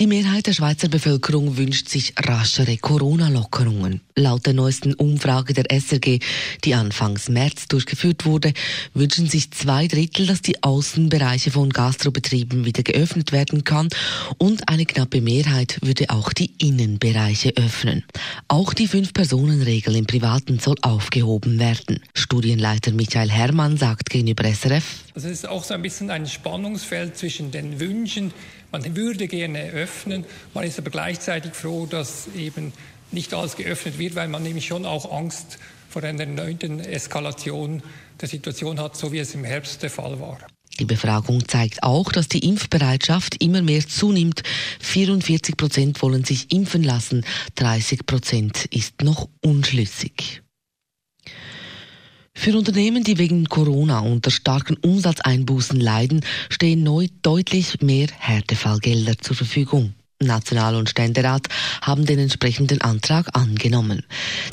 Die Mehrheit der Schweizer Bevölkerung wünscht sich raschere Corona-Lockerungen. Laut der neuesten Umfrage der SRG, die anfangs März durchgeführt wurde, wünschen sich zwei Drittel, dass die Außenbereiche von Gastrobetrieben wieder geöffnet werden kann und eine knappe Mehrheit würde auch die Innenbereiche öffnen. Auch die Fünf-Personen-Regel im Privaten soll aufgehoben werden. Studienleiter Michael Herrmann sagt gegenüber SRF, also es ist auch so ein bisschen ein Spannungsfeld zwischen den Wünschen, man würde gerne öffnen, man ist aber gleichzeitig froh, dass eben nicht alles geöffnet wird, weil man nämlich schon auch Angst vor einer neunten Eskalation der Situation hat, so wie es im Herbst der Fall war. Die Befragung zeigt auch, dass die Impfbereitschaft immer mehr zunimmt. 44 Prozent wollen sich impfen lassen, 30 Prozent ist noch unschlüssig. Für Unternehmen, die wegen Corona unter starken Umsatzeinbußen leiden, stehen neu deutlich mehr Härtefallgelder zur Verfügung. National- und Ständerat haben den entsprechenden Antrag angenommen.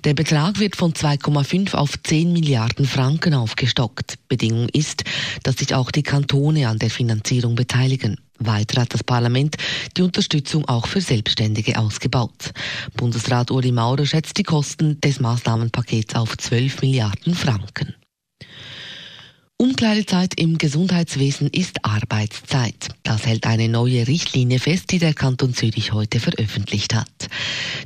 Der Betrag wird von 2,5 auf 10 Milliarden Franken aufgestockt. Bedingung ist, dass sich auch die Kantone an der Finanzierung beteiligen. Weiter hat das Parlament die Unterstützung auch für Selbstständige ausgebaut. Bundesrat Uli Maurer schätzt die Kosten des Maßnahmenpakets auf 12 Milliarden Franken. Umkleidezeit im Gesundheitswesen ist Arbeitszeit. Das hält eine neue Richtlinie fest, die der Kanton Zürich heute veröffentlicht hat.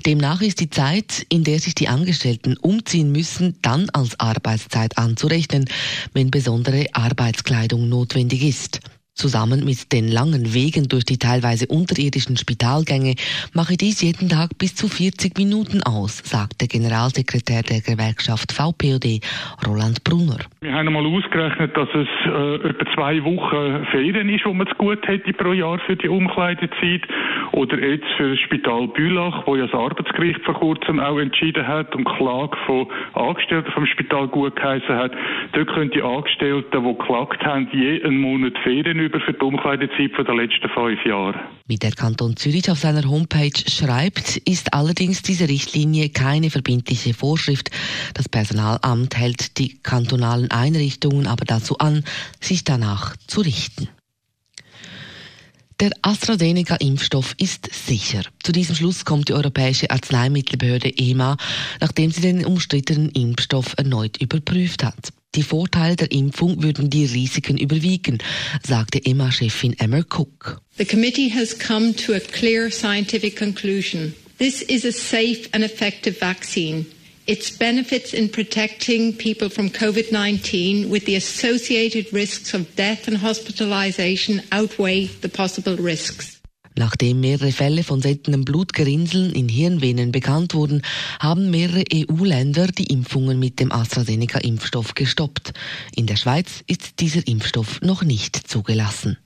Demnach ist die Zeit, in der sich die Angestellten umziehen müssen, dann als Arbeitszeit anzurechnen, wenn besondere Arbeitskleidung notwendig ist. Zusammen mit den langen Wegen durch die teilweise unterirdischen Spitalgänge mache dies jeden Tag bis zu 40 Minuten aus, sagt der Generalsekretär der Gewerkschaft VPOD, Roland Brunner. Wir haben einmal ausgerechnet, dass es äh, etwa zwei Wochen Ferien ist, wo man es gut hätte pro Jahr für die Umkleidezeit. Oder jetzt für das Spital Bülach, wo ja das Arbeitsgericht vor kurzem auch entschieden hat und Klage von Angestellten vom Spital gut geheißen hat. Dort können die Angestellten, die geklagt haben, je einen Monat Ferien über für die Umkleidezeit der letzten fünf Jahre. Wie der Kanton Zürich auf seiner Homepage schreibt, ist allerdings diese Richtlinie keine verbindliche Vorschrift. Das Personalamt hält die kantonalen Einrichtungen aber dazu an, sich danach zu richten. Der AstraZeneca-Impfstoff ist sicher. Zu diesem Schluss kommt die Europäische Arzneimittelbehörde EMA, nachdem sie den umstrittenen Impfstoff erneut überprüft hat. Die Vorteile der Impfung würden die Risiken überwiegen, sagte EMA-Chefin Emma Cook. The committee has come to a clear scientific conclusion. This is a safe and effective vaccine. Its benefits in protecting people from COVID 19 with the associated risks of death and hospitalization outweigh the possible risks. Nachdem mehrere Fälle von seltenem Blutgerinnseln in Hirnvenen bekannt wurden, haben mehrere EU-Länder die Impfungen mit dem AstraZeneca-Impfstoff gestoppt. In der Schweiz ist dieser Impfstoff noch nicht zugelassen.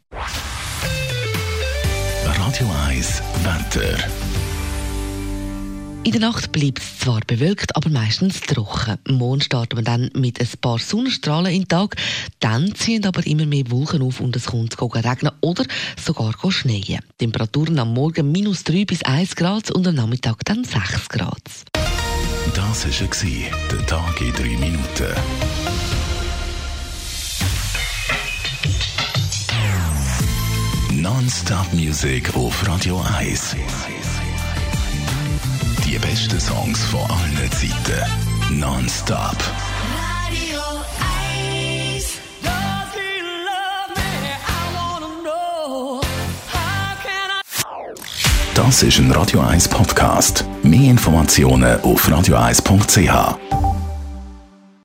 Radio 1 Wetter. In der Nacht bleibt es zwar bewölkt, aber meistens trocken. Morgen starten wir dann mit ein paar Sonnenstrahlen in den Tag. Dann ziehen aber immer mehr Wolken auf und es kommt zu regnen oder sogar schneien. Temperaturen am Morgen minus 3 bis 1 Grad und am Nachmittag dann 6 Grad. Das war der Tag in 3 Minuten. Non-Stop-Musik auf Radio 1 die besten Songs von allen Zeiten. Nonstop. Radio 1. Das ist ein Radio 1 Podcast. Mehr Informationen auf radio1.ch.